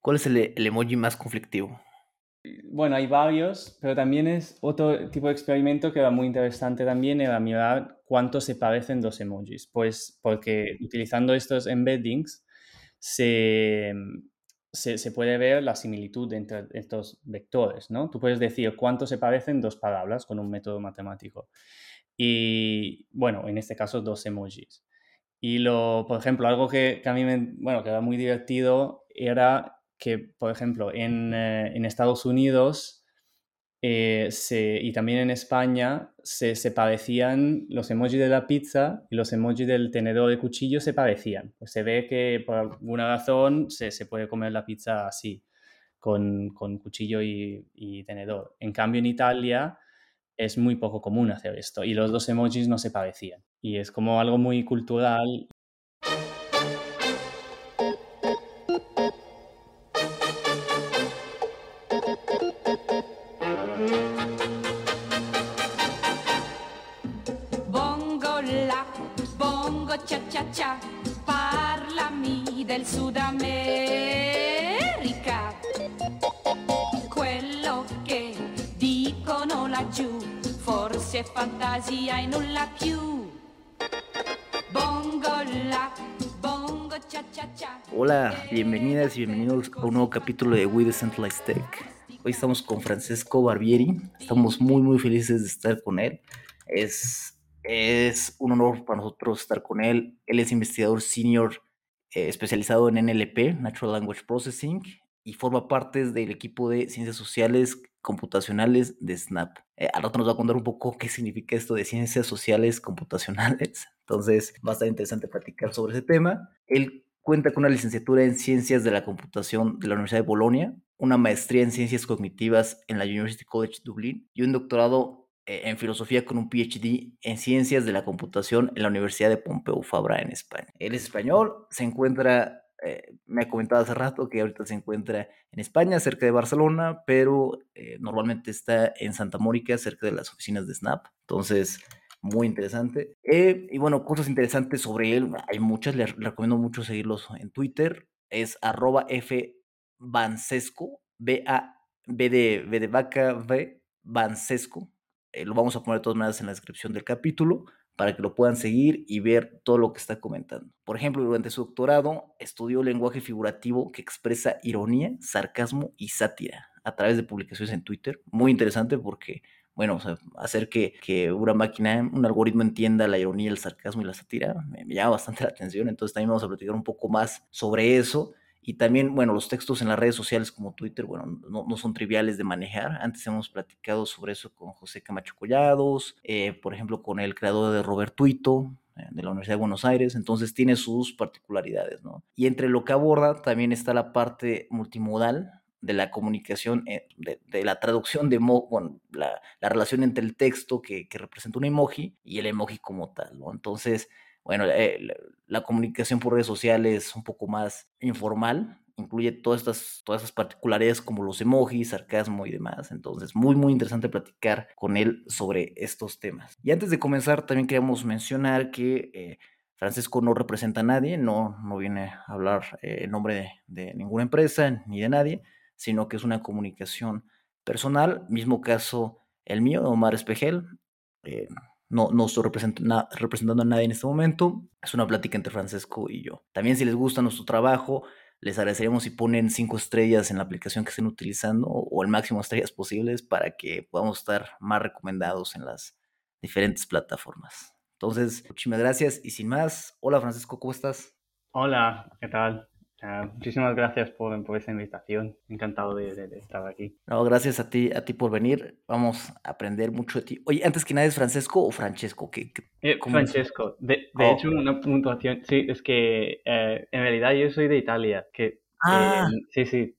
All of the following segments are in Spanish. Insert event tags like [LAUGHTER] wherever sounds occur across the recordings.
¿Cuál es el, el emoji más conflictivo? Bueno, hay varios, pero también es otro tipo de experimento que era muy interesante también, era mirar cuánto se parecen dos emojis. Pues porque utilizando estos embeddings se, se, puede ver la similitud entre estos vectores, ¿no? Tú puedes decir cuánto se parecen dos palabras con un método matemático. Y bueno, en este caso dos emojis. Y lo, por ejemplo, algo que, que a mí me, bueno, que era muy divertido era que, por ejemplo, en, eh, Estados Unidos eh, y también en España se, parecían los emojis de la pizza y los emojis del tenedor de cuchillo se parecían. Pues se ve que por alguna razón se, puede comer la pizza así, con, cuchillo y, tenedor. En cambio, en Italia es muy poco común hacer esto y los dos emojis no se parecían. Y es como algo muy cultural Hola, bienvenidas y bienvenidos a un nuevo capítulo de We Decentralized Tech. Hoy estamos con Francesco Barbieri. Estamos muy, muy felices de estar con él. Es, es un honor para nosotros estar con él. Él es investigador senior eh, especializado en NLP, Natural Language Processing, y forma parte del equipo de ciencias sociales computacionales de Snap. Eh, al rato nos va a contar un poco qué significa esto de ciencias sociales computacionales. [LAUGHS] Entonces va a estar interesante platicar sobre ese tema. Él cuenta con una licenciatura en Ciencias de la Computación de la Universidad de Bolonia, una maestría en Ciencias Cognitivas en la University College Dublin y un doctorado eh, en Filosofía con un PhD en Ciencias de la Computación en la Universidad de Pompeu Fabra en España. Él es español, se encuentra eh, me ha comentado hace rato que ahorita se encuentra en España, cerca de Barcelona, pero eh, normalmente está en Santa Mónica, cerca de las oficinas de Snap. Entonces, muy interesante. Eh, y bueno, cosas interesantes sobre él, hay muchas, le recomiendo mucho seguirlos en Twitter. Es arroba F Bancesco, B-A, B de, B de vaca, V, Bancesco. lo vamos a poner de todas maneras en la descripción del capítulo para que lo puedan seguir y ver todo lo que está comentando. Por ejemplo, durante su doctorado estudió lenguaje figurativo que expresa ironía, sarcasmo y sátira a través de publicaciones en Twitter. Muy interesante porque, bueno, hacer que, que, una máquina, un algoritmo entienda la ironía, el sarcasmo y la sátira me, me llama bastante la atención. Entonces también vamos a platicar un poco más sobre eso. Y también, bueno, los textos en las redes sociales como Twitter, bueno, no, son triviales de manejar. Antes hemos platicado sobre eso con José Camacho Collados, eh, por ejemplo, con el creador de Robert Tuito, eh, de la Universidad de Buenos Aires, entonces tiene sus particularidades, ¿no? Y entre lo que aborda también está la parte multimodal de la comunicación, eh, de, la traducción de, bueno, la, relación entre el texto que, que representa un emoji y el emoji como tal, ¿no? Entonces, bueno, eh, la, comunicación por redes sociales es un poco más informal, incluye todas estas, todas esas particularidades como los emojis, sarcasmo y demás. Entonces, muy, muy interesante platicar con él sobre estos temas. Y antes de comenzar, también queríamos mencionar que eh, Francisco no representa a nadie, no, no viene a hablar eh, en nombre de, ninguna empresa ni de nadie, sino que es una comunicación personal. Mismo caso el mío, Omar Espejel. No, no estoy representando a nadie en este momento. Es una plática entre Francesco y yo. También si les gusta nuestro trabajo, les agradeceríamos si ponen cinco estrellas en la aplicación que estén utilizando o el máximo de estrellas posibles para que podamos estar más recomendados en las diferentes plataformas. Entonces, muchísimas gracias y sin más, hola Francesco, ¿cómo estás? Hola, ¿qué tal? Muchísimas gracias por, por esta invitación. Encantado de, estar aquí. No, gracias a ti, a ti por venir. Vamos a aprender mucho de ti. Oye, antes que nada, ¿es Francesco o Francesco? ¿Qué, eh, Francesco. De, de hecho, oh. una puntuación. Sí, es que eh, en realidad yo soy de Italia. Que, ah. sí, sí.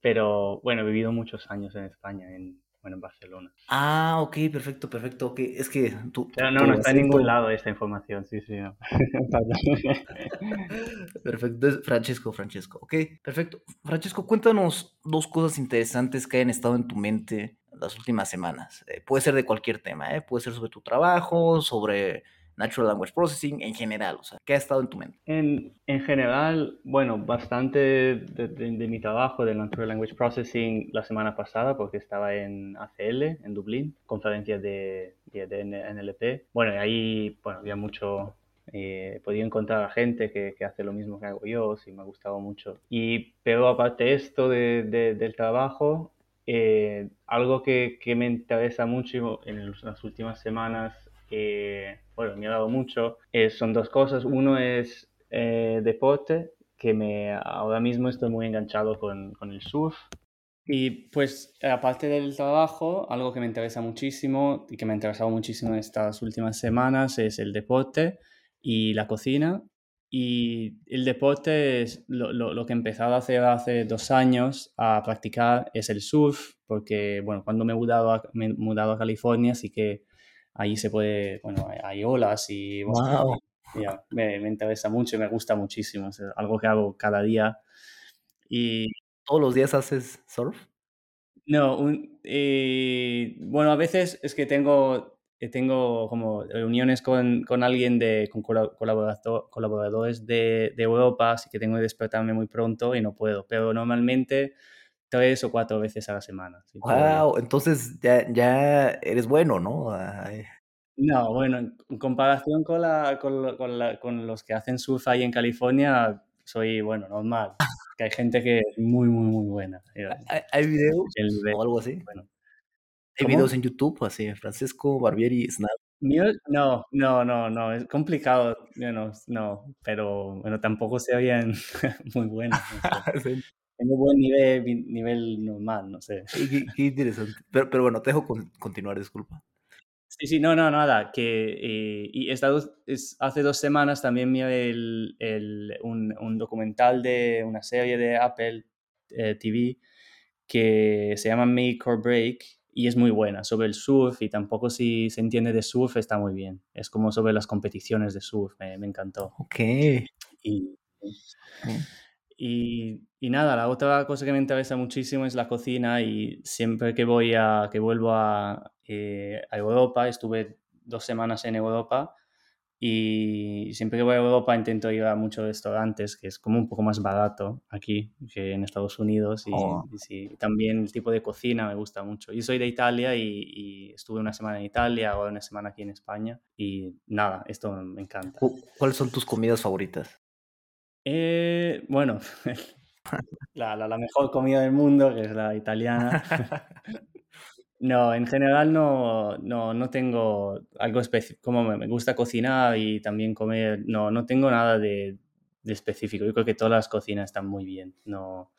Pero bueno, he vivido muchos años en España, en, bueno, en Barcelona. Ah, ok, perfecto, perfecto. Ok, es que tú. no, no está en ningún lado esta información, sí, sí. [LAUGHS] perfecto, es Francesco, Francesco. Ok, perfecto. Francesco, cuéntanos dos cosas interesantes que hayan estado en tu mente las últimas semanas. Eh, puede ser de cualquier tema, ¿eh? puede ser sobre tu trabajo, sobre Natural Language Processing en general? O sea, ¿qué ha estado en tu mente? En, en general, bueno, bastante de, de, mi trabajo de Natural Language Processing la semana pasada, porque estaba en ACL, en Dublín, conferencia de, de, NLP. Bueno, y ahí bueno, había mucho, eh, he podido encontrar a gente que, que, hace lo mismo que hago yo, sí me ha gustado mucho. Y, pero aparte de esto de, del trabajo, eh, algo que, que, me interesa mucho en las últimas semanas bueno, me ha dado mucho, eh, son dos cosas. Uno es eh, deporte, que me, ahora mismo estoy muy enganchado con, con el surf. Y pues aparte del trabajo, algo que me interesa muchísimo y que me ha interesado muchísimo estas últimas semanas es el deporte y la cocina. Y el deporte es lo, lo, lo, que he empezado a hacer hace dos años a practicar es el surf, porque bueno, cuando me he mudado a, me he mudado a California sí que ahí se puede, bueno, hay olas y wow. me, me, interesa mucho y me gusta muchísimo. Es algo que hago cada día. Y, ¿Todos los días haces surf? No, un, eh, bueno, a veces es que tengo, eh, tengo como reuniones con, con alguien de con colaborador, colaboradores de, de, Europa, así que tengo que despertarme muy pronto y no puedo, pero normalmente tres o cuatro veces a la semana. wow, entonces ya, ya eres bueno, ¿no? No, bueno, en comparación con, la, con, con, la, con, los que hacen surf ahí en California, soy, bueno, normal. [LAUGHS] Que hay gente que es muy, muy, muy buena. ¿Hay, hay videos o algo así? Bueno. ¿Hay videos en YouTube así, Francisco Barbieri Snap? No, no, no, no, es complicado, no, no, pero bueno, tampoco se oyen [LAUGHS] muy buenos. No sé. [LAUGHS] Tengo buen nivel, nivel normal, no sé. Qué, qué interesante. Pero, pero, bueno, te dejo continuar, disculpa. Sí, sí, no, no, nada. Que, eh, y esta es, hace dos semanas también vi el, el, un, un, documental de una serie de Apple eh, TV que se llama Make or Break y es muy buena sobre el surf y tampoco si se entiende de surf está muy bien. Es como sobre las competiciones de surf, me, me encantó. Ok. Y, y, y, nada, la otra cosa que me interesa muchísimo es la cocina y siempre que voy a, que vuelvo a, eh, a Europa, estuve dos semanas en Europa y siempre que voy a Europa intento ir a muchos restaurantes, que es como un poco más barato aquí que en Estados Unidos. Y, Oh. y sí, también el tipo de cocina me gusta mucho. Yo soy de Italia y, y estuve una semana en Italia, ahora una semana aquí en España. Y nada, esto me encanta. Cu- ¿Cuáles son tus comidas favoritas? Eh, bueno, [LAUGHS] la, la, la mejor comida del mundo, que es la italiana. [LAUGHS] No, en general no, no, no tengo algo específico. Como me me gusta cocinar y también comer, no, no tengo nada de, de específico. Yo creo que todas las cocinas están muy bien. No,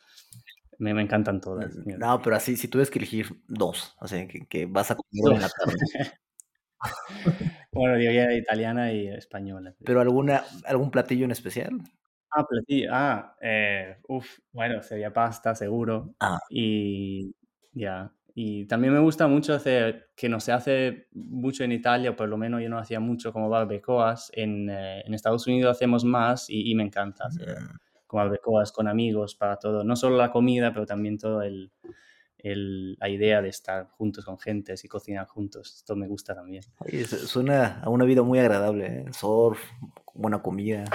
me, me encantan todas. No, pero así, si tuvieras que elegir dos, o sea, que, que vas a comer en la tarde. [LAUGHS] bueno, diría italiana y española. ¿Pero alguna, algún platillo en especial? Ah, platillo. Ah, eh, uf, bueno, sería pasta, seguro. Ah, Y ya. Y también me gusta mucho hacer, que no se hace mucho en Italia, o por lo menos yo no hacía mucho como barbacoas. En, eh, en Estados Unidos hacemos más y, y me encanta hacer como barbacoas con amigos para todo. No solo la comida, pero también todo el, el- la idea de estar juntos con gentes y cocinar juntos. Esto me gusta también. oye, su- suena a una vida muy agradable, ¿eh? Surf, buena comida.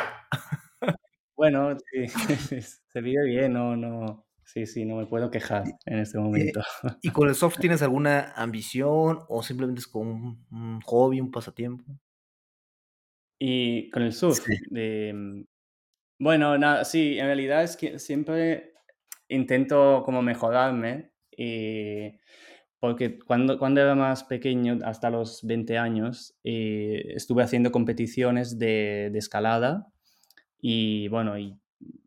Bueno, sí, [LAUGHS] se vive bien, no, no, sí, sí, no me puedo quejar en este Eh, momento. ¿Y con el surf [LAUGHS] tienes alguna ambición o simplemente es como un, un hobby, un pasatiempo? Y con el surf, Sí. de, mm, bueno, nada, sí, en realidad es que siempre intento como mejorarme, eh, porque cuando, cuando era más pequeño, hasta los 20 años, eh, estuve haciendo competiciones de, de escalada y bueno, y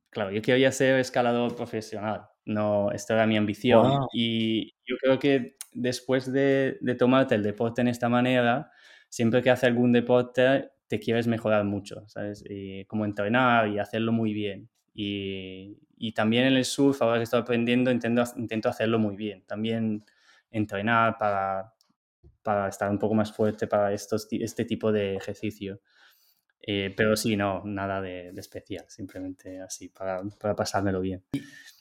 claro, yo quería ser escalador profesional, no, esta era mi ambición Wow. y yo creo que después de, de tomarte el deporte en esta manera, siempre que haces algún deporte te quieres mejorar mucho, ¿sabes? Y como entrenar y hacerlo muy bien. Y, y también en el surf, ahora que estoy aprendiendo, intento, intento hacerlo muy bien. También entrenar para, para estar un poco más fuerte para estos, este tipo de ejercicio. Eh, pero sí, no, nada de, de especial, simplemente así, para, para pasármelo bien.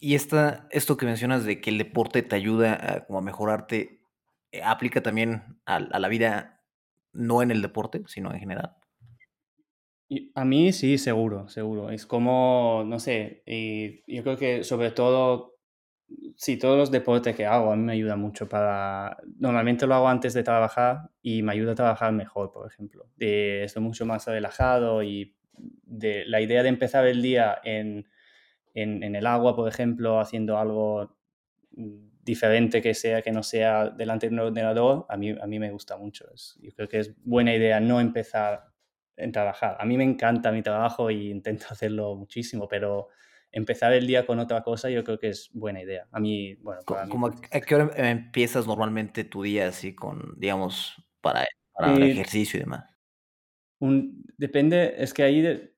Y esta, esto que mencionas de que el deporte te ayuda a, como a mejorarte, eh, ¿aplica también a, a la vida no en el deporte, sino en general? a mí sí, seguro, seguro. Es como, no sé, y yo creo que sobre todo, sí, todos los deportes que hago a mí me ayuda mucho para... Normalmente lo hago antes de trabajar y me ayuda a trabajar mejor, por ejemplo. estoy mucho más relajado y de, la idea de empezar el día en, en, en el agua, por ejemplo, haciendo algo diferente que sea, que no sea delante de un ordenador, a mí, a mí me gusta mucho. yo creo que es buena idea no empezar en trabajar. A mí me encanta mi trabajo y intento [LAUGHS] hacerlo muchísimo, pero empezar el día con otra cosa yo creo que es buena idea. A mí, bueno, ¿A qué hora empiezas normalmente tu día así con, digamos, para, para el ejercicio y demás? Un, depende, es que ahí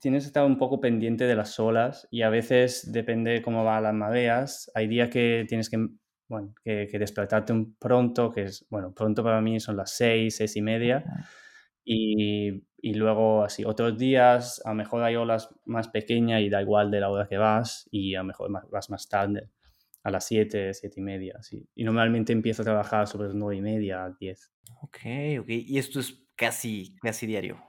tienes que estar un poco pendiente de las olas y a veces depende cómo van las mareas. Hay días que tienes que, bueno, que, despertarte un pronto, que es, bueno, pronto para mí son las seis, seis y media. Y, y, luego así, otros días a lo mejor hay olas más pequeñas y da igual de la hora que vas y a mejor vas más tarde, a las siete, siete y media. Así. Y normalmente empiezo a trabajar sobre las nueve y media, diez. Ok, ok. Y esto es casi, casi diario.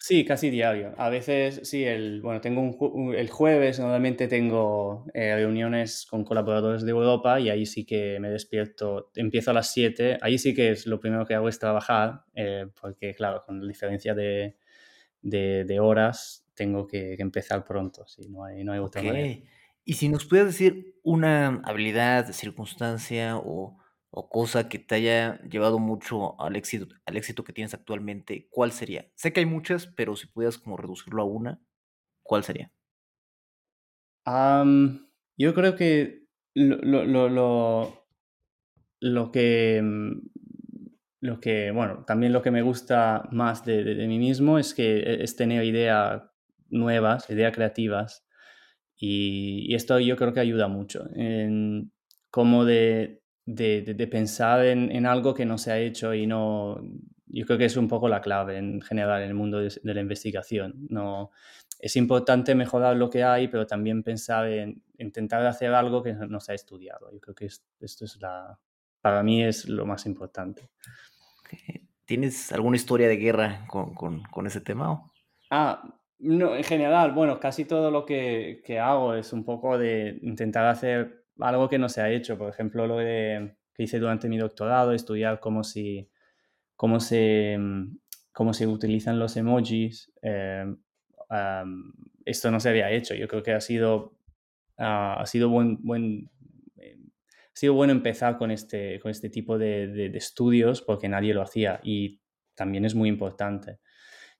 Sí, casi diario. A veces, sí, el, bueno, tengo un, el jueves normalmente tengo eh, reuniones con colaboradores de Europa y ahí sí que me despierto, empiezo a las 7, ahí sí que es lo primero que hago es trabajar, eh, porque claro, con la diferencia de, de, horas tengo que, empezar pronto, sí, no hay, no hay otra manera. Y si nos puedes decir una habilidad, circunstancia o o cosa que te haya llevado mucho al éxito, al éxito que tienes actualmente, ¿cuál sería? Sé que hay muchas, pero si pudieras como reducirlo a una, ¿cuál sería? yo creo que lo, lo, lo, lo, que mm, lo que, bueno, también lo que me gusta más de, de, mí mismo es que e, es tener ideas nuevas, ideas creativas. Y, esto yo creo que ayuda mucho. En, como de, de, pensar en, algo que no se ha hecho y no... Yo creo que es un poco la clave en general en el mundo de, la investigación. No, es importante mejorar lo que hay, pero también pensar en intentar hacer algo que no se ha estudiado. Yo creo que esto es la... Para mí es lo más importante. ¿Tienes alguna historia de guerra con, con, ese tema? Ah, no, en general, bueno, casi todo lo que, que hago es un poco de intentar hacer algo que no se ha hecho. Por ejemplo, lo de, que hice durante mi doctorado, estudiar cómo, si, cómo, se, mm, cómo se utilizan los emojis. Eh, esto no se había hecho. Yo creo que ha sido, ah, ha sido buen, buen eh, ha sido bueno empezar con este, con este tipo de, de, estudios porque nadie lo hacía y también es muy importante.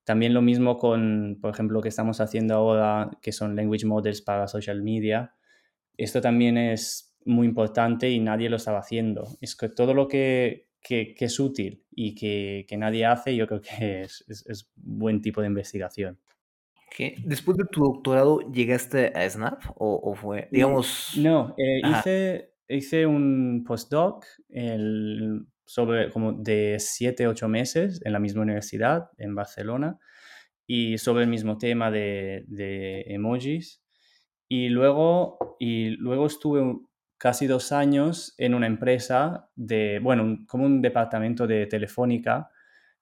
También lo mismo con, por ejemplo, lo que estamos haciendo ahora, que son language models para social media esto también es muy importante y nadie lo estaba haciendo. Es que todo lo que, que, es útil y que, que, nadie hace, yo creo que es, es, buen tipo de investigación. ¿Después de tu doctorado llegaste a Snap o, fue, digamos... No, eh, hice, hice un postdoc el, sobre como de 7, 8 meses en la misma universidad, en Barcelona, y sobre el mismo tema de, de emojis. Y luego, y luego estuve casi dos años en una empresa de, bueno, como un departamento de telefónica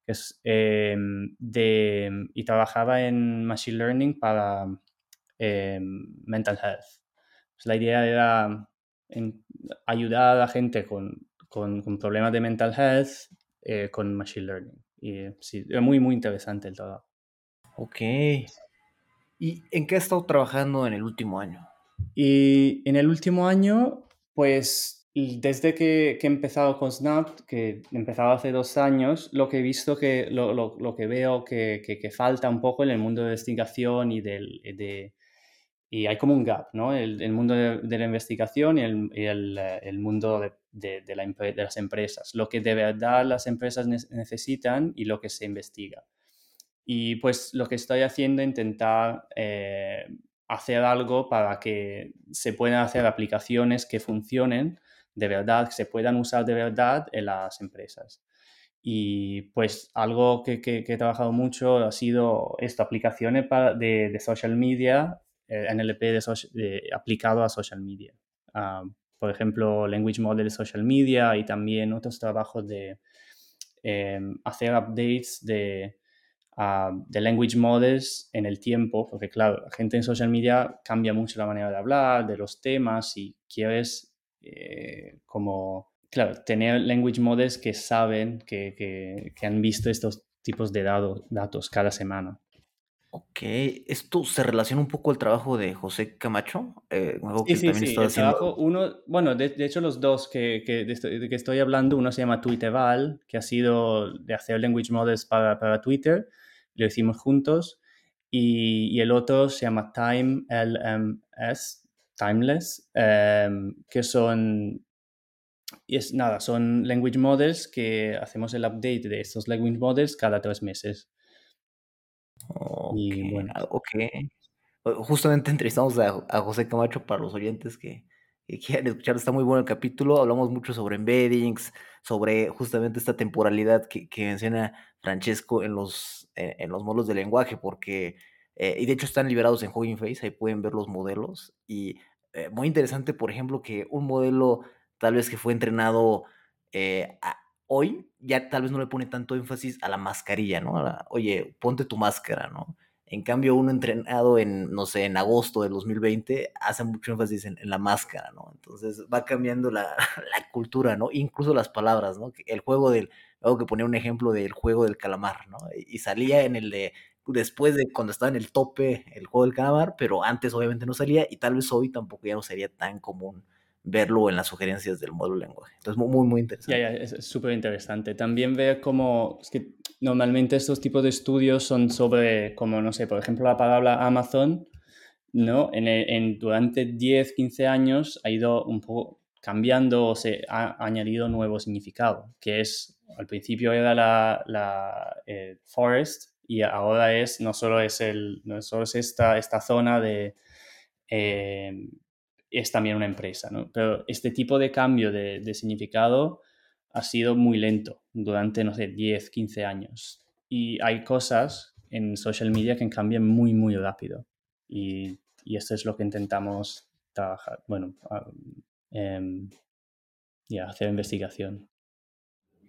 es, em, de, y trabajaba en Machine Learning para em, mental health. Pues la idea era ayudar a la gente con, con, con, problemas de mental health eh, con Machine Learning. Y sí, muy, muy interesante el trabajo. Ok. ¿Y en qué has estado trabajando en el último año? Y en el último año, pues desde que, que he empezado con Snap, que he empezado hace dos años, lo que he visto que lo, lo, lo que veo que, que, falta un poco en el mundo de investigación y del, de, y hay como un gap, ¿no? El, el mundo de, la investigación y el, el, el mundo de, de, la, de, las empresas. Lo que de verdad las empresas necesitan y lo que se investiga. Y pues lo que estoy haciendo es intentar eh, hacer algo para que se puedan hacer aplicaciones que funcionen de verdad, que se puedan usar de verdad en las empresas. Y pues algo que, que, he trabajado mucho ha sido esto, aplicaciones de, de, social media, eh, NLP de, aplicado a social media. Ah, por ejemplo, Language Model de social media y también otros trabajos de eh, hacer updates de de language models en el tiempo, porque claro, la gente en social media cambia mucho la manera de hablar, de los temas y quieres eh, como, claro, tener language models que saben, que, que, han visto estos tipos de datos cada semana. Ok, esto se relaciona un poco al trabajo de José Camacho, eh, sí, sí, sí, el trabajo, uno, bueno, de, hecho los dos que, que, de, que estoy hablando, uno se llama Twitteral, que ha sido de hacer language models para, para Twitter, lo hicimos juntos, y, y, el otro se llama Time LMS, Timeless, em, que son, y es nada, son language models que hacemos el update de estos language models cada tres meses. Y bueno. ok. Justamente entrevistamos a, a José Camacho para los oyentes que, quieran escuchar. Está muy bueno el capítulo. Hablamos mucho sobre embeddings, sobre justamente esta temporalidad que, menciona Francesco en los, eh, en los modelos de lenguaje, porque, eh, y de hecho están liberados en Hugging Face, ahí pueden ver los modelos. Y eh, muy interesante, por ejemplo, que un modelo tal vez que fue entrenado hoy ya tal vez no le pone tanto énfasis a la mascarilla, ¿no? Oye, ponte tu máscara, ¿no? En cambio, uno entrenado en, no sé, en agosto del 2020 hace mucho énfasis en, la máscara, ¿no? Entonces va cambiando la, [LAUGHS] la, cultura, ¿no? Incluso las palabras, ¿no? El juego del, algo que ponía un ejemplo del juego del calamar, ¿no? Y salía en el de, después de cuando estaba en el tope el juego del calamar, pero antes obviamente no salía y tal vez hoy tampoco ya no sería tan común verlo en las sugerencias del módulo lenguaje. Entonces, muy, muy interesante. Ya, ya, es súper interesante. También ver cómo, es que normalmente estos tipos de estudios son sobre, como, no sé, por ejemplo, la palabra Amazon, ¿no? En, en durante 10, 15 años ha ido un poco cambiando o se ha añadido nuevo significado, que es, al principio era la, la eh, forest y ahora es, no solo es, el, no solo es esta, esta zona de... Eh, es también una empresa, ¿no? Pero este tipo de cambio de, significado ha sido muy lento durante, no sé, 10, 15 años. Y hay cosas en social media que cambian muy, muy rápido. Y, y esto es lo que intentamos trabajar, bueno, em, ya, hacer investigación.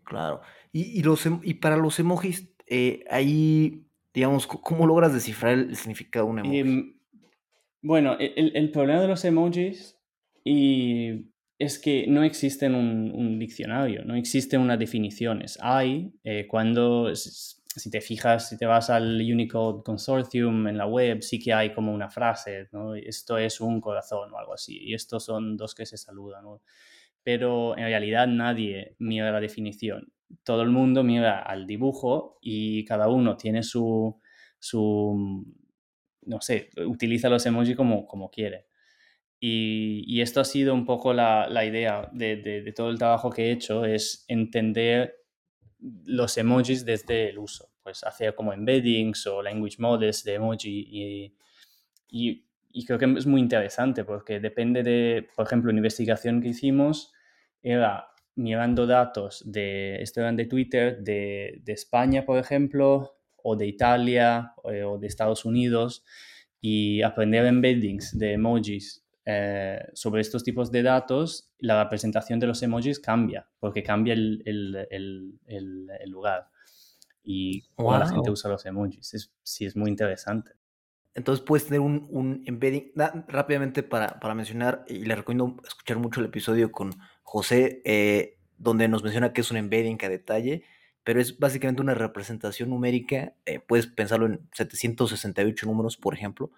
Claro. Y, y, los, em, y para los emojis, eh, ahí, digamos, ¿cómo logras descifrar el significado de un emoji? Em, bueno, e, el, problema de los emojis y es que no existe un, diccionario, no existen unas definiciones. Hay, eh, cuando, si te fijas, si te vas al Unicode Consortium en la web, sí que hay como una frase, ¿no? Esto es un corazón o algo así, y estos son dos que se saludan. Pero en realidad nadie mira la definición. Todo el mundo mira al dibujo y cada uno tiene su, su no sé, utiliza los emojis como, como quiere. Y, esto ha sido un poco la, idea de, todo el trabajo que he hecho, es entender los emojis desde el uso, pues hacer como embeddings o language models de emoji y, creo que es muy interesante porque depende de, por ejemplo, una investigación que hicimos era mirando datos de, esto eran de Twitter, de, de España, por ejemplo, o de Italia eh, o de Estados Unidos y aprender embeddings de emojis eh, sobre estos tipos de datos, la representación de los emojis cambia, porque cambia el, el, el, lugar. Y wow. la gente usa los emojis. Es, sí, es muy interesante. Entonces puedes tener un, un embedding. rápidamente para, para, mencionar, y le recomiendo escuchar mucho el episodio con José, eh, donde nos menciona que es un embedding a detalle pero es básicamente una representación numérica, eh, puedes pensarlo en 768 números, por ejemplo,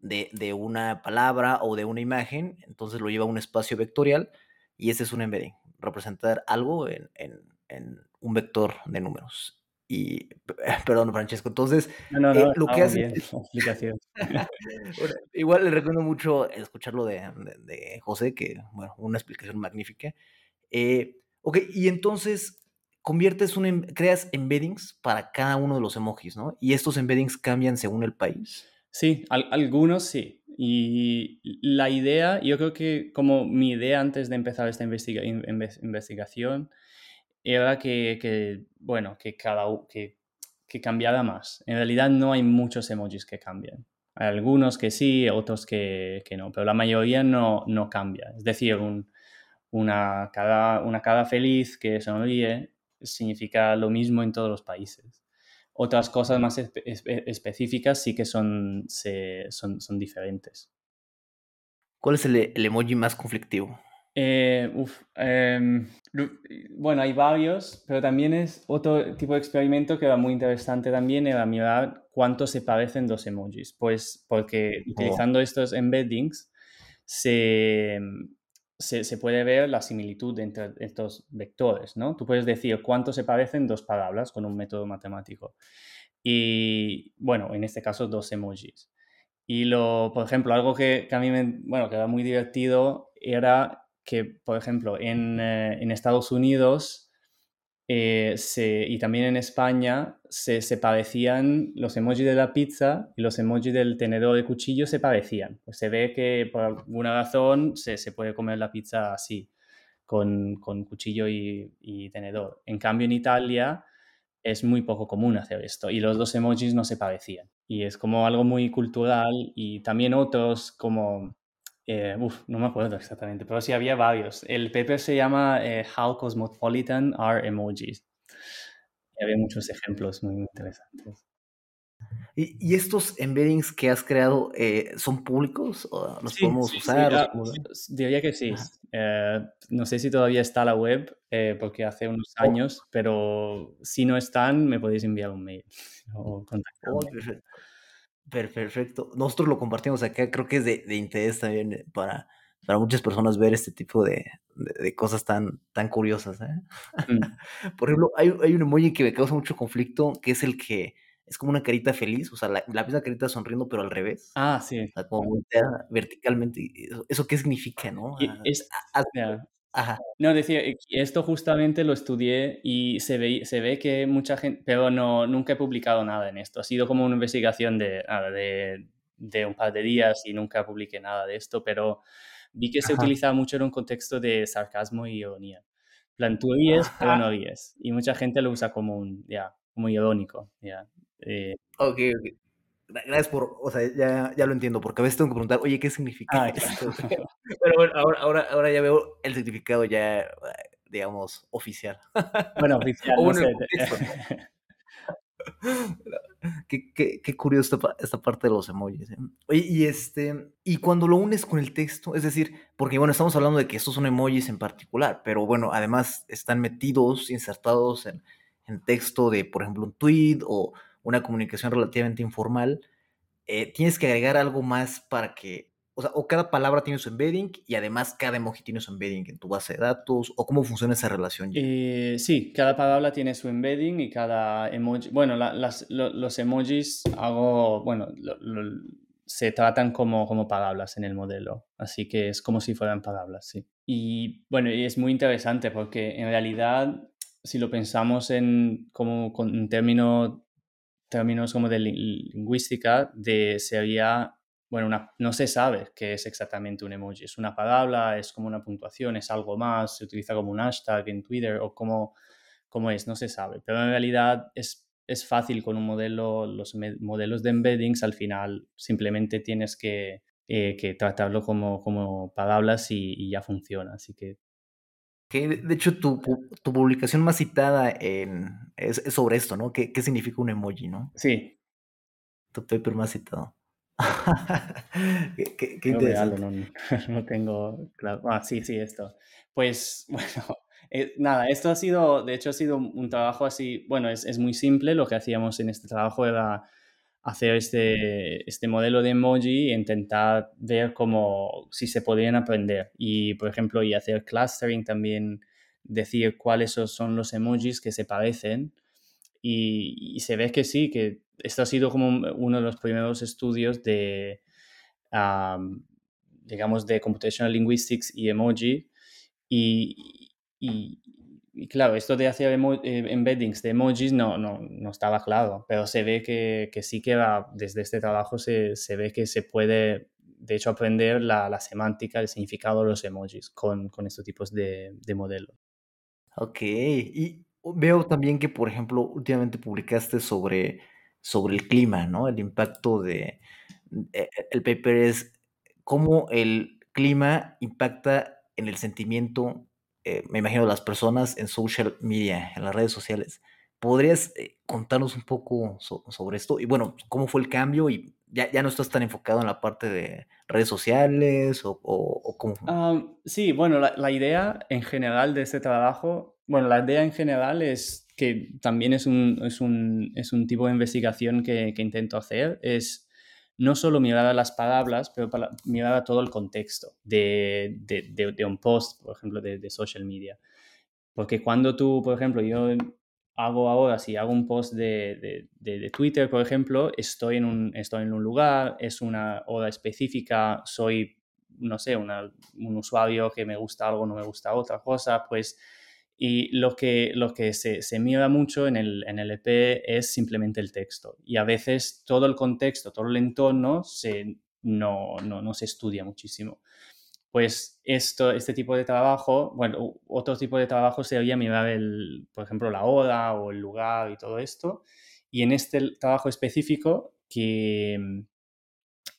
de, de, una palabra o de una imagen, entonces lo lleva a un espacio vectorial y ese es un embedding, representar algo en, en, en un vector de números. Y, [LAUGHS] perdón, Francesco, entonces eh, lo que hace... [LAUGHS] igual le recomiendo mucho escucharlo de, de, de, José, que, bueno, una explicación magnífica. Eh, ok, y entonces conviertes un, em, creas embeddings para cada uno de los emojis, ¿no? Y estos embeddings cambian según el país. Sí, algunos sí. Y la idea, yo creo que como mi idea antes de empezar esta investigación era que, bueno, que cada que, que cambiara más. En realidad no hay muchos emojis que cambian. Hay algunos que sí, otros que, que no, pero la mayoría no, no cambia. Es decir, un, una, cara, una cara feliz que sonríe significa lo mismo en todos los países. Otras cosas más específicas sí que son, son, son diferentes. ¿Cuál es el, el emoji más conflictivo? Eh, em, bueno, hay varios, pero también es otro tipo de experimento que era muy interesante también, era mirar cuánto se parecen dos emojis. Pues porque oh. utilizando estos embeddings se, se, puede ver la similitud entre estos vectores, ¿no? Tú puedes decir cuánto se parecen dos palabras con un método matemático. Y bueno, en este caso dos emojis. Y lo, por ejemplo, algo que, que a mí me, bueno, que era muy divertido era que, por ejemplo, en, eh, en Estados Unidos eh, y también en España se, se, parecían los emojis de la pizza y los emojis del tenedor de cuchillo se parecían. Pues se ve que por alguna razón se, se puede comer la pizza así, con, con cuchillo y, y, tenedor. En cambio, en Italia es muy poco común hacer esto y los dos emojis no se parecían. Y es como algo muy cultural y también otros como eh, uf, no me acuerdo exactamente, pero sí había varios. El paper se llama eh, How Cosmopolitan Are Emojis. Y había muchos ejemplos muy interesantes. ¿Y, estos embeddings que has creado eh, son públicos? ¿O ¿Los podemos usar? Ah, diría que sí. no sé si todavía está la web, porque hace unos oh. años, pero si no están, me podéis enviar un mail o contactarme. Oh, Perfecto. Nosotros lo compartimos acá, creo que es de, interés también para, para muchas personas ver este tipo de, cosas tan, tan curiosas. ¿eh? Mm. [LAUGHS] Por ejemplo, hay, hay, un emoji que me causa mucho conflicto, que es el que es como una carita feliz, o sea, la, misma carita sonriendo, pero al revés. Ah, sí. O sea, como volteada verticalmente. ¿Eso, qué significa, no? es, no, decía, eh, esto justamente lo estudié y se ve, se ve que mucha gente, pero no, nunca he publicado nada en esto. Ha sido como una investigación de, de, de un par de días y nunca publiqué nada de esto, pero vi que se utilizaba mucho en un contexto de sarcasmo y ironía. plan, tú ríes, pero no ríes. Y mucha gente lo usa como un, ya, como irónico, ya. Eh, ok, ok. Gracias por, o sea, ya, ya lo entiendo, porque a veces tengo que preguntar, oye, ¿qué significa ah, esto? [LAUGHS] Pero bueno, ahora, ahora, ahora ya veo el significado ya, digamos, oficial. Bueno, oficial, no sé. [LAUGHS] [LAUGHS] qué, qué, qué, curioso esta, esta, parte de los emojis. ¿eh? Oye, y este, y cuando lo unes con el texto, es decir, porque bueno, estamos hablando de que estos son emojis en particular, pero bueno, además están metidos, insertados en, en texto de, por ejemplo, un tweet o una comunicación relativamente informal, eh, tienes que agregar algo más para que, o sea, o cada palabra tiene su embedding y además cada emoji tiene su embedding en tu base de datos, o cómo funciona esa relación. Eh, sí, cada palabra tiene su embedding y cada emoji, bueno, los emojis hago, bueno, se tratan como, como palabras en el modelo, así que es como si fueran palabras, sí. Y bueno, y es muy interesante porque en realidad, si lo pensamos en como con un término términos como de lingüística, de sería, bueno, no se sabe qué es exactamente un emoji. Es una palabra, es como una puntuación, es algo más, se utiliza como un hashtag en Twitter o como, como es, no se sabe. Pero en realidad es, es fácil con un modelo, los modelos de embeddings, al final simplemente tienes que, eh, que tratarlo como, como palabras y ya funciona. Así que que de hecho tu, tu publicación más citada en, es, sobre esto, ¿no? ¿Qué, ¿Qué, significa un emoji, no? Sí. Tu paper más citado. [LAUGHS] qué, qué, interesante. No, [LAUGHS] no, tengo claro. Ah, sí, sí, esto. Pues [LAUGHS] bueno, eh, nada, esto ha sido, de hecho ha sido un trabajo así, bueno, es, es muy simple, lo que hacíamos en este trabajo era hacer este, este modelo de emoji e intentar ver cómo, si se podían aprender. Y, por ejemplo, y hacer clustering también, decir cuáles son los emojis que se parecen. Y, se ve que sí, que esto ha sido como uno de los primeros estudios de, digamos, de Computational Linguistics y emoji. Y, y claro, esto de hacer eh, embeddings de emojis no, no, no, estaba claro, pero se ve que, que sí que va, desde este trabajo se, se, ve que se puede, de hecho, aprender la, la semántica, el significado de los emojis con, con estos tipos de, de modelos. Ok, y veo también que, por ejemplo, últimamente publicaste sobre, sobre el clima, ¿no? El impacto de... Eh, el paper es cómo el clima impacta en el sentimiento eh, me imagino las personas en social media, en las redes sociales, ¿podrías eh, contarnos un poco sobre esto? Y bueno, ¿cómo fue el cambio? Y ya, ya no estás tan enfocado en la parte de redes sociales o, cómo. sí, bueno, la, la, idea en general de este trabajo, bueno, la idea en general es que también es un, es un, es un tipo de investigación que, que, intento hacer, es no solo mirar a las palabras, pero para, mirar a todo el contexto de, de, de, un post, por ejemplo, de, social media. Porque cuando tú, por ejemplo, yo hago ahora, si hago un post de, de, Twitter, por ejemplo, estoy en, un, estoy en un lugar, es una hora específica, soy, no sé, una, un usuario que me gusta algo, no me gusta otra cosa, pues, y lo que, lo que se, se mira mucho en el, en el EP es simplemente el texto. Y a veces todo el contexto, todo el entorno se, no, no, no se estudia muchísimo pues esto, este tipo de trabajo, bueno, otro tipo de trabajo sería mirar, el, por ejemplo, la hora o el lugar y todo esto. Y en este trabajo específico, que mm,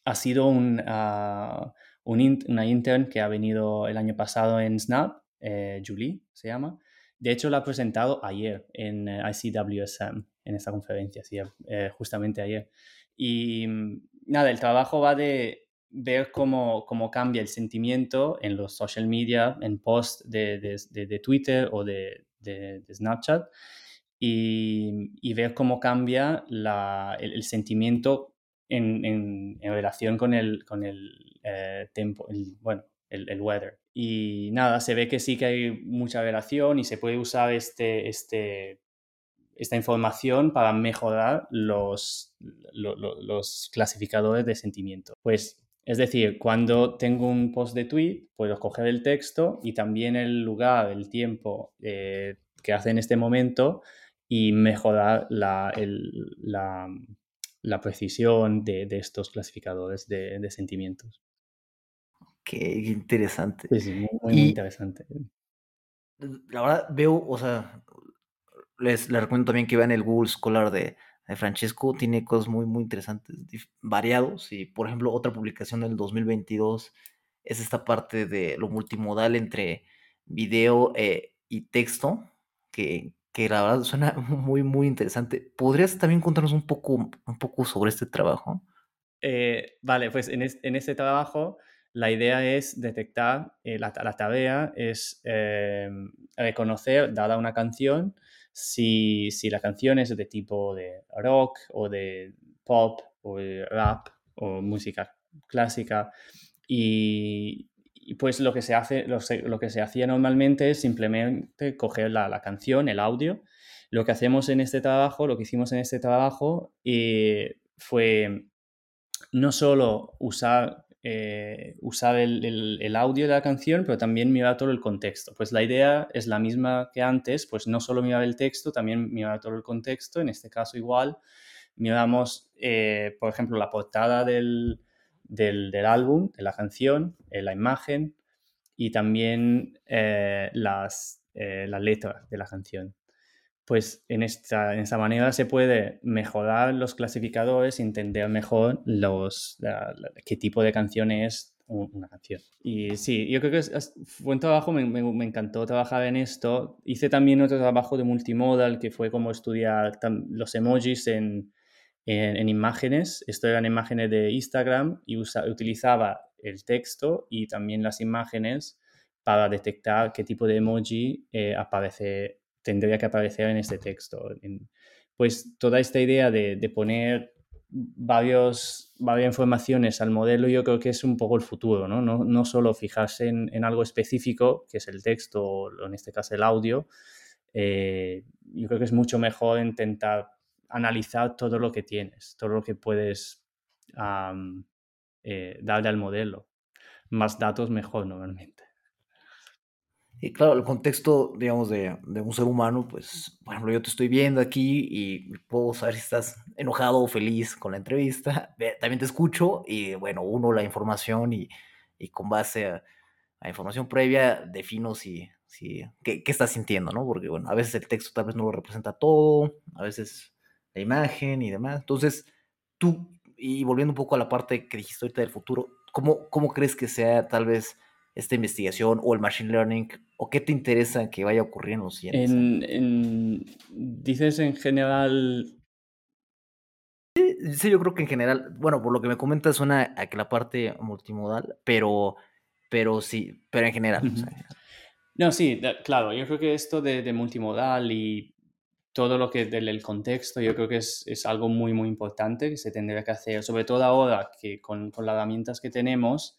ha sido un, ah, una intern que ha venido el año pasado en Snap, eh, Julie se llama. De hecho, la ha presentado ayer en eh, ICWSM, en esta conferencia, sí, eh, justamente ayer. Y mm, nada, el trabajo va de ver cómo, cómo, cambia el sentimiento en los social media, en post de, de, Twitter o de, Snapchat, y, ver cómo cambia la, el, sentimiento en, en, relación con el, con el eh, tiempo, el, bueno, el, weather. Y nada, se ve que sí que hay mucha relación y se puede usar este, este esta información para mejorar los, los, clasificadores de sentimiento. Pues es decir, cuando tengo un post de tweet, puedo coger el texto y también el lugar, el tiempo eh, que hace en este momento y mejorar la, la, precisión de, estos clasificadores de, sentimientos. Qué interesante. Sí, muy, interesante. La verdad, veo, o sea, les, les recomiendo también que vean el Google Scholar de, Francesco tiene cosas muy, muy interesantes, variados. Y, por ejemplo, otra publicación del 2022 es esta parte de lo multimodal entre video eh, y texto, que, que, la verdad suena [LAUGHS] muy, muy interesante. ¿Podrías también contarnos un poco, un poco sobre este trabajo? Eh, vale, pues en, en, este trabajo la idea es detectar, eh, la, la, tarea es reconocer, dada una canción, si, la canción es de tipo de rock o de pop o rap o música clásica. Y, pues lo que se hace, lo, que se hacía normalmente es simplemente coger la, canción, el audio. Lo que hacemos en este trabajo, lo que hicimos en este trabajo eh, fue no solo usar eh, usar el, audio de la canción, pero también mirar todo el contexto. Pues la idea es la misma que antes, pues no solo mirar el texto, también mirar todo el contexto. En este caso igual, miramos, eh, por ejemplo, la portada del, del, álbum, de la canción, eh, la imagen y también las, la letra de la canción pues en esta, en esta manera se puede mejorar los clasificadores entender mejor los, qué tipo de canción es una canción. Y sí, yo creo que es, fue un trabajo, me, me, encantó trabajar en esto. Hice también otro trabajo de multimodal que fue como estudiar los emojis en, en, imágenes. Esto eran imágenes de Instagram y utilizaba el texto y también las imágenes para detectar qué tipo de emoji eh, aparece tendría que aparecer en este texto. pues toda esta idea de, poner varios, varias informaciones al modelo yo creo que es un poco el futuro, ¿no? No, solo fijarse en, algo específico, que es el texto o en este caso el audio. Eh, yo creo que es mucho mejor intentar analizar todo lo que tienes, todo lo que puedes eh, darle al modelo. Más datos mejor normalmente. Y claro, el contexto, digamos, de, de, un ser humano, pues, por ejemplo, yo te estoy viendo aquí y puedo saber si estás enojado o feliz con la entrevista. También te escucho y, bueno, uno la información y, y con base a, a, información previa defino si, si qué, qué, estás sintiendo, ¿no? Porque, bueno, a veces el texto tal vez no lo representa todo, a veces la imagen y demás. Entonces, tú, y volviendo un poco a la parte que dijiste ahorita del futuro, ¿cómo, cómo crees que sea tal vez esta investigación o el machine learning? ¿O qué te interesa que vaya a ocurrir en los siguientes en, ¿Dices en general Sí, yo creo que en general, bueno, por lo que me comentas suena a que la parte multimodal, pero, pero sí, pero en general. No, sí, claro, yo creo que esto de, multimodal y todo lo que del contexto, yo creo que es, es, algo muy, muy importante que se tendría que hacer, sobre todo ahora que con, con las herramientas que tenemos,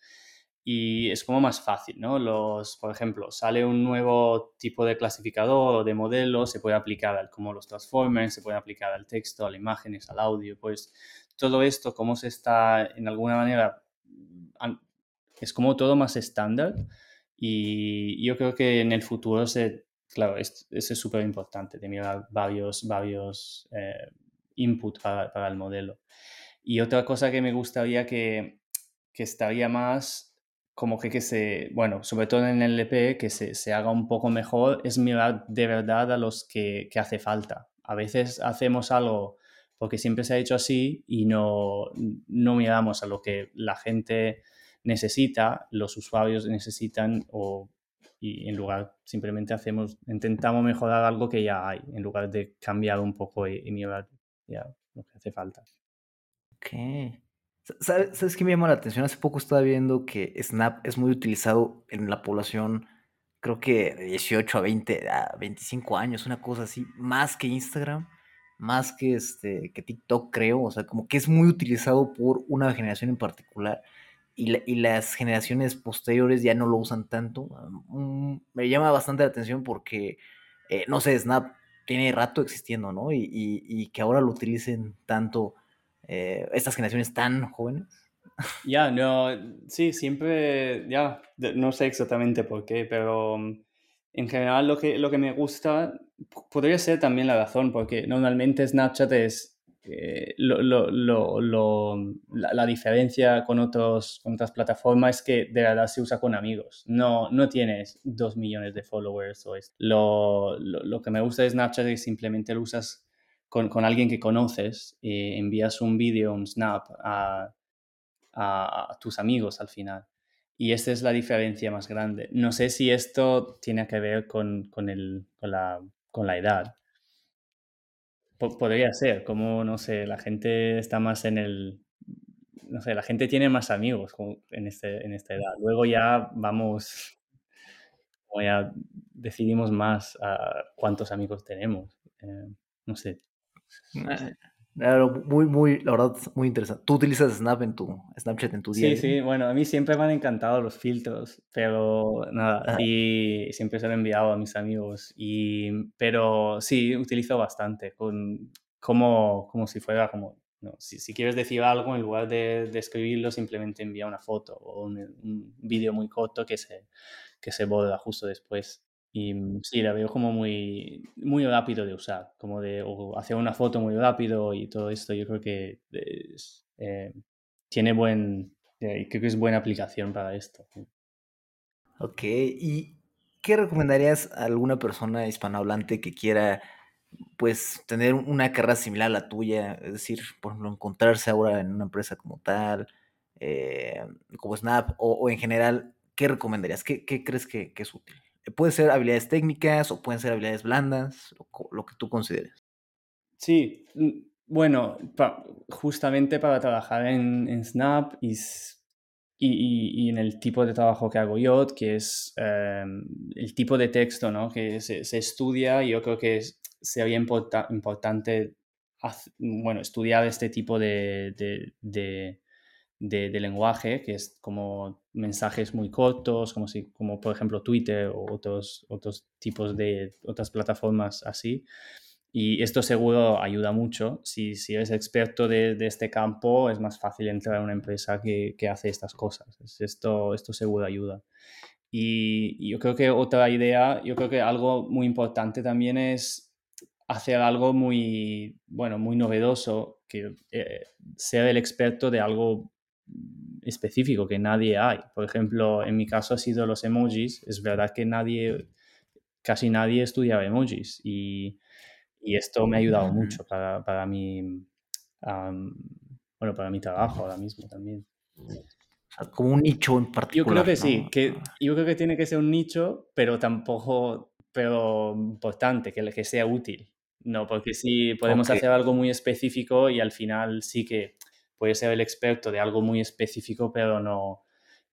y es como más fácil, ¿no? Los, por ejemplo, sale un nuevo tipo de clasificador o de modelo, se puede aplicar al, como los transformers, se puede aplicar al texto, a las imágenes, al audio, pues todo esto, como se está en alguna manera, es como todo más estándar y yo creo que en el futuro se, claro, es súper importante tener varios, varios eh, inputs para, para, el modelo. Y otra cosa que me gustaría que, que estaría más como que, que se, bueno, sobre todo en el LP, que se, se, haga un poco mejor, es mirar de verdad a los que, que, hace falta. A veces hacemos algo porque siempre se ha hecho así y no, no miramos a lo que la gente necesita, los usuarios necesitan o y en lugar simplemente hacemos, intentamos mejorar algo que ya hay, en lugar de cambiar un poco y, mirar ya lo que hace falta. Ok. ¿Sabes, qué me llama la atención? Hace poco estaba viendo que Snap es muy utilizado en la población, creo que de 18 a 20, a 25 años, una cosa así, más que Instagram, más que, este, que TikTok, creo. O sea, como que es muy utilizado por una generación en particular y, y las generaciones posteriores ya no lo usan tanto. Mm, me llama bastante la atención porque, eh, no sé, Snap tiene rato existiendo, ¿no? Y, y que ahora lo utilicen tanto eh, estas generaciones tan jóvenes? [LAUGHS] Ya, no, sí, siempre, ya, no sé exactamente por qué, pero mm, en general lo que, lo que me gusta podría ser también la razón, porque normalmente Snapchat es eh, lo, lo, lo, la, la, diferencia con, otros, con otras plataformas es que de verdad se usa con amigos. No, no tienes dos millones de followers. O es. Lo, lo, que me gusta de Snapchat es simplemente lo usas con, con alguien que conoces, y envías un vídeo, un snap a, a, tus amigos al final. Y esta es la diferencia más grande. No sé si esto tiene que ver con, con, el, con, la, con la edad. podría ser, como, no sé, la gente está más en el... No sé, la gente tiene más amigos en, este, en esta edad. Luego ya vamos, como ya decidimos más cuántos amigos tenemos. Eh, no sé, muy, muy, la verdad, muy interesante. ¿Tú utilizas Snap en tu, Snapchat en tu día? Sí, sí, bueno, a mí siempre me han encantado los filtros, pero nada, y siempre se lo he enviado a mis amigos, y, pero sí, utilizo bastante, con, como, como si fuera como, no, si, si, quieres decir algo, en lugar de, de, escribirlo, simplemente envía una foto o un, un vídeo muy corto que se, que se borra justo después. Y mm, sí, la veo como muy, muy rápido de usar, como de o hacer una foto muy rápido y todo esto. Yo creo que eh, tiene buen, eh, creo que es buena aplicación para esto. Ok, ¿y qué recomendarías a alguna persona hispanohablante que quiera pues tener una carrera similar a la tuya? Es decir, por ejemplo, encontrarse ahora en una empresa como tal, eh, como Snap, o, en general, ¿qué recomendarías? ¿Qué, qué crees que, que es útil? Puede ser habilidades técnicas o pueden ser habilidades blandas, lo, que tú consideres. Sí, bueno, justamente para trabajar en, Snap y, y, en el tipo de trabajo que hago yo, que es em, el tipo de texto ¿no? que se, estudia, yo creo que sería importante bueno, estudiar este tipo de, lenguaje, que es como mensajes muy cortos, como, si, como por ejemplo Twitter o otros, otros tipos de otras plataformas así. Y esto seguro ayuda mucho. Si, si eres experto de, de, este campo, es más fácil entrar a una empresa que, que hace estas cosas. Esto, esto seguro ayuda. Y yo creo que otra idea, yo creo que algo muy importante también es hacer algo muy, bueno, muy novedoso, que eh, sea el experto de algo específico que nadie hay. Por ejemplo, en mi caso ha sido los emojis. Es verdad que nadie, casi nadie estudiaba emojis y, y esto me ha ayudado mucho para, para mi, bueno, para mi trabajo ahora mismo también. como un nicho en particular. Yo creo que sí, que ah. yo creo que tiene que ser un nicho, pero tampoco, pero importante, que, que sea útil. No, porque sí podemos hacer algo muy específico y al final sí que puede ser el experto de algo muy específico, pero no,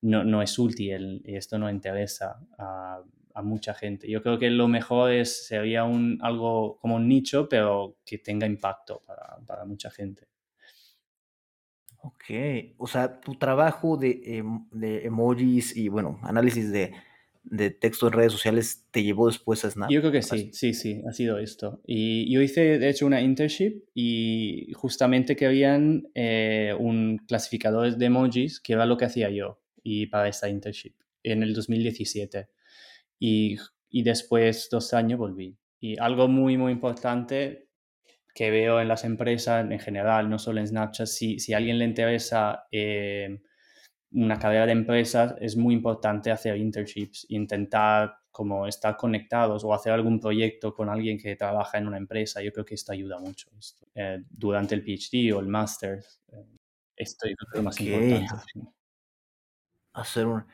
no, es útil y esto no interesa a, mucha gente. Yo creo que lo mejor es, sería un, algo como un nicho, pero que tenga impacto para, para mucha gente. Ok, o sea, tu trabajo de, em, de emojis y, bueno, análisis de, de, texto en redes sociales te llevó después a Snap. Yo creo que sí, sí, sí, ha sido esto. Y yo hice, de hecho, una internship y justamente querían eh, un clasificador de emojis, que era lo que hacía yo, y para esta internship, en el 2017. Y, y después, dos años, volví. Y algo muy, muy importante que veo en las empresas en general, no solo en Snapchat, si, si a alguien le interesa eh, una carrera de empresas, es muy importante hacer internships, intentar como estar conectados o hacer algún proyecto con alguien que trabaja en una empresa. Yo creo que esto ayuda mucho. Eh, durante el PhD o el máster, eh, esto es lo más importante. Hacer un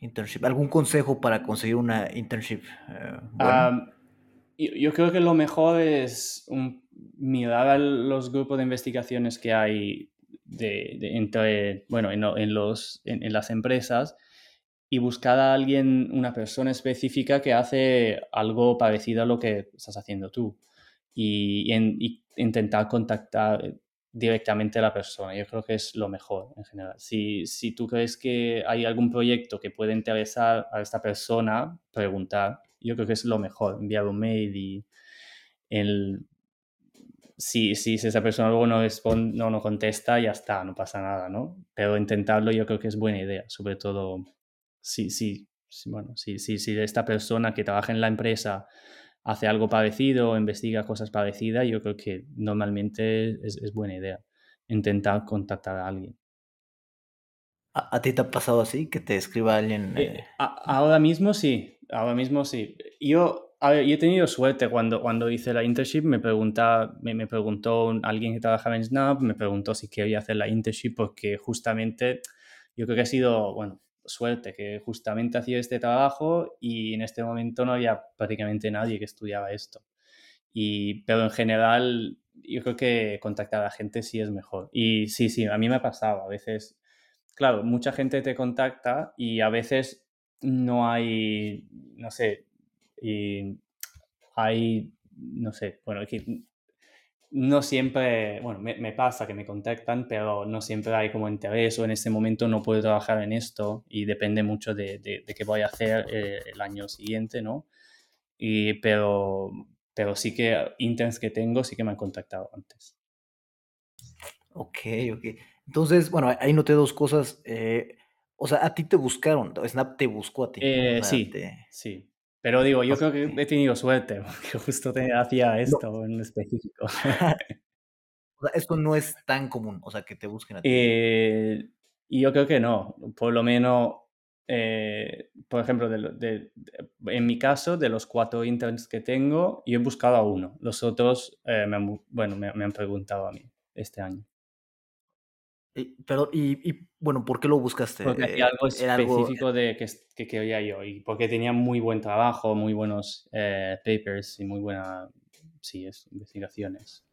internship. ¿Algún consejo para conseguir una internship? Bueno? yo, creo que lo mejor es mirar a los grupos de investigaciones que hay de, entre, bueno, en, los, en, las empresas y buscar a alguien, una persona específica que hace algo parecido a lo que estás haciendo tú y, intentar contactar directamente a la persona. Yo creo que es lo mejor en general. Si, si tú crees que hay algún proyecto que puede interesar a esta persona, preguntar yo creo que es lo mejor, enviar un mail y el, si, si esa persona luego no, responde, no, no contesta, ya está, no pasa nada, ¿no? Pero intentarlo yo creo que es buena idea, sobre todo si, si, bueno, si, si, si esta persona que trabaja en la empresa hace algo parecido o investiga cosas parecidas, yo creo que normalmente es, es buena idea intentar contactar a alguien. ¿A, ti te ha pasado así? ¿Que te escriba alguien? Eh, eh? ahora mismo sí, ahora mismo sí. Yo, a ver, he tenido suerte cuando, cuando hice la internship, me, pregunta, me, me, preguntó alguien que trabajaba en Snap, me preguntó si quería hacer la internship porque justamente yo creo que ha sido, bueno, suerte, que justamente hacía este trabajo y en este momento no había prácticamente nadie que estudiaba esto. Y, pero en general, yo creo que contactar a la gente sí es mejor. Y sí, sí, a mí me ha pasado. A veces claro, mucha gente te contacta y a veces no hay, no sé, y hay, no sé, bueno, no siempre, bueno, me, pasa que me contactan, pero no siempre hay como interés o en este momento no puedo trabajar en esto y depende mucho de, de, qué voy a hacer eh, el año siguiente, ¿no? Y, pero, pero sí que interns que tengo sí que me han contactado antes. Ok, ok. Entonces, bueno, ahí noté dos cosas. Eh, o sea, a ti te buscaron, Snap te buscó a ti. Eh, sí, sí. Pero digo, yo creo que he tenido suerte, [LAUGHS] porque justo te, hacía esto en específico. [LAUGHS] o sea, esto no es tan común, o sea, que te busquen a ti. Eh, y yo creo que no. Por lo menos, por ejemplo, en mi caso, de los cuatro interns que tengo, yo he buscado a uno. Los otros, me bueno, me han preguntado a mí este año. Pero, y, bueno, ¿por qué lo buscaste? Porque hacía algo específico de que, que, quería yo y porque tenía muy buen trabajo, muy buenos eh, papers y muy buenas sí, investigaciones.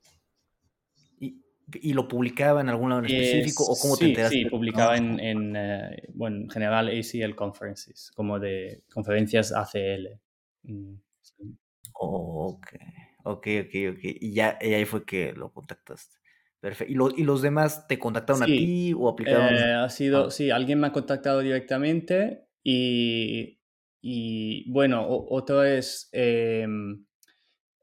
¿Y, ¿Y, lo publicaba en algún lado en específico o cómo te enteraste? Sí, publicaba en, en eh, bueno, en general ACL Conferences, como de conferencias ACL. Mm, ok, ok, ok, ok. Y ya y ahí fue que lo contactaste. Perfecto. ¿Y, ¿Y, los demás te contactaron a ti o aplicaron? Eh, ha sido, sí, alguien me ha contactado directamente y, y bueno, otro es em,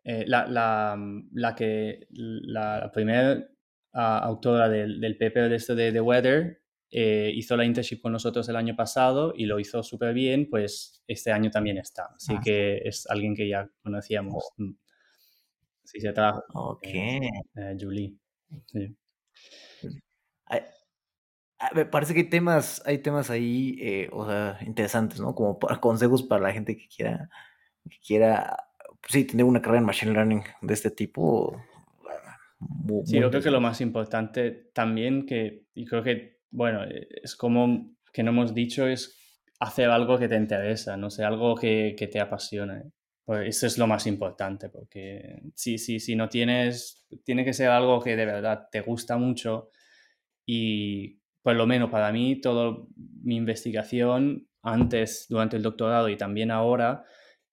eh, la, la, la, que la primera autora del, del, paper de esto de The Weather eh, hizo la internship con nosotros el año pasado y lo hizo súper bien, pues este año también está. Así ah. que es alguien que ya conocíamos. Oh. Mm. Sí, se trabaja. Ok. Julie. Sí. me parece que hay temas, hay temas ahí, eh, o sea, interesantes, ¿no? Como para consejos para la gente que quiera, que quiera, pues sí, tener una carrera en Machine Learning de este tipo. sí, yo creo que lo más importante también, que, y creo que, bueno, es como que no hemos dicho es hacer algo que te interesa, no sé, algo que, que te apasiona. Pues eso es lo más importante, porque si, si, si no tienes, tiene que ser algo que de verdad te gusta mucho y por lo menos para mí, toda mi investigación antes, durante el doctorado y también ahora,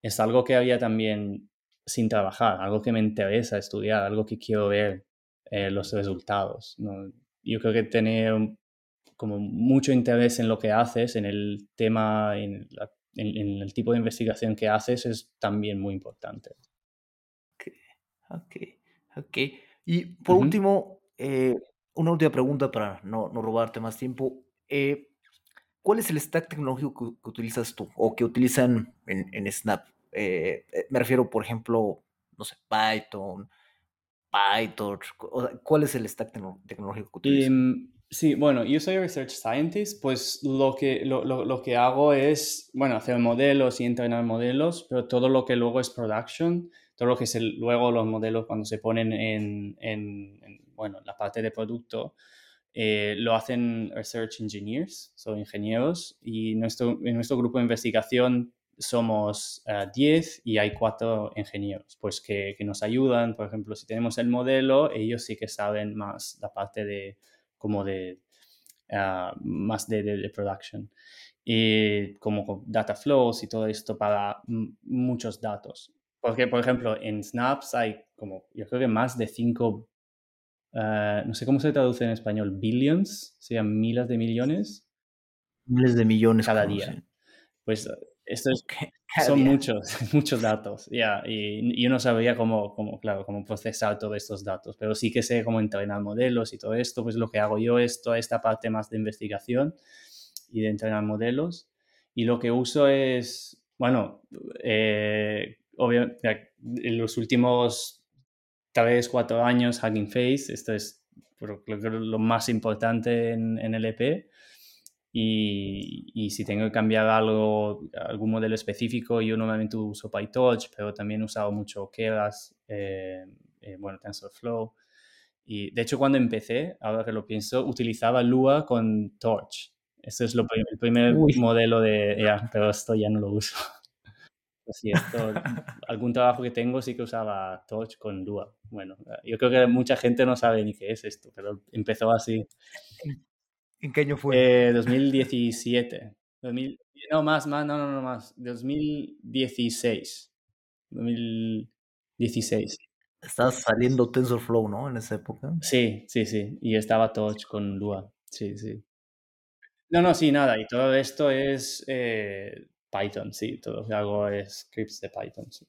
es algo que había también sin trabajar, algo que me interesa estudiar, algo que quiero ver eh, los resultados. Yo creo que tener como mucho interés en lo que haces, en el tema, en, el tipo de investigación que haces, es también muy importante. Ok, ok. Y por último, eh, una última pregunta para no, no robarte más tiempo. Eh, ¿Cuál es el stack tecnológico que, utilizas tú o que utilizan en, en Snap? Eh, eh, me refiero, por ejemplo, no sé, Python, PyTorch. ¿Cuál es el stack tecnológico que utilizas? Em, sí, bueno, yo soy Research Scientist, pues lo que, lo, lo, lo, que hago es, bueno, hacer modelos y entrenar modelos, pero todo lo que luego es production, todo lo que es luego los modelos cuando se ponen en, en, en bueno, la parte de producto, eh, lo hacen research engineers, son ingenieros, y nuestro, en nuestro grupo de investigación somos 10 eh, y hay cuatro ingenieros, pues que, que, nos ayudan, por ejemplo, si tenemos el modelo, ellos sí que saben más la parte de, como de, uh, más de, de, de, production. Y como data flows y todo esto para muchos datos. Porque, por ejemplo, en Snaps hay como, yo creo que más de 5 Ah, no sé cómo se traduce en español, billions, sean miles de millones. Miles de millones cada día. Pues esto son muchos, [LAUGHS] muchos datos, ya, y, yo no sabía cómo, cómo, claro, cómo procesar todos estos datos, pero sí que sé cómo entrenar modelos y todo esto, pues lo que hago yo es toda esta parte más de investigación y de entrenar modelos, y lo que uso es, bueno, eh, obviamente, en los últimos vez cuatro años Hugging Face. Esto es lo más importante en, en el EP. Y, y, si tengo que cambiar algo, algún modelo específico, yo normalmente uso PyTorch, pero también he usado mucho Keras, eh, eh, bueno, TensorFlow. Y de hecho, cuando empecé, ahora que lo pienso, utilizaba Lua con Torch. Este es lo, el primer modelo de... Ya, pero esto ya no lo uso. [LAUGHS] Sí, esto, algún trabajo que tengo sí que usaba Torch con Lua. Bueno, yo creo que mucha gente no sabe ni qué es esto, pero empezó así. ¿En qué año fue? Eh, 2017. 2000, no, más, más, no, no, no, más. 2016. 2016. Estaba saliendo TensorFlow, ¿no? En esa época. Sí, sí, sí. Y estaba Torch con Lua. Sí, sí. No, no, sí, nada. Y todo esto es eh, Python, sí, todo lo que hago es scripts de Python, sí.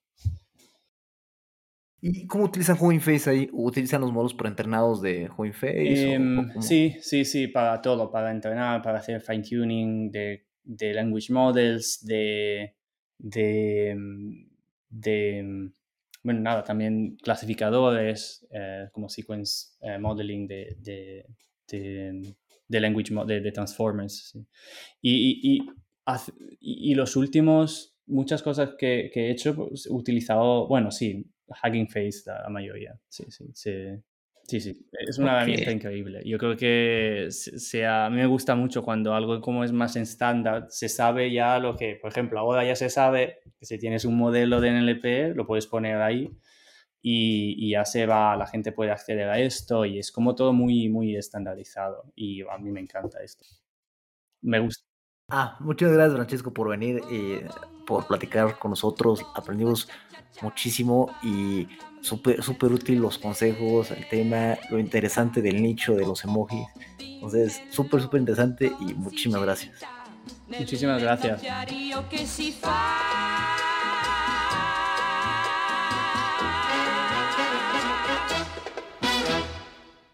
¿Y cómo utilizan Hugging Face ahí? ¿Utilizan los modos preentrenados de Hugging Face? Em, sí, sí, sí, para todo, para entrenar, para hacer fine tuning de, de language models, de, de, de, bueno, nada, también clasificadores eh, como sequence eh, modeling de, de, de, language, de, de transformers. Sí. Y, y, y y, los últimos, muchas cosas que, he hecho, pues, he utilizado, bueno, sí, Hugging Face la, mayoría, sí, sí, sí. Sí, sí, es una herramienta increíble. Yo creo que sea, a mí me gusta mucho cuando algo como es más en estándar, se sabe ya lo que, por ejemplo, ahora ya se sabe que si tienes un modelo de NLP, lo puedes poner ahí y, y, ya se va, la gente puede acceder a esto y es como todo muy, muy estandarizado y a mí me encanta esto. Me gusta. Ah, muchas gracias Francesco por venir y por platicar con nosotros. Aprendimos muchísimo y súper súper útil los consejos, el tema, lo interesante del nicho de los emojis. Entonces, súper súper interesante y muchísimas gracias. Muchísimas gracias.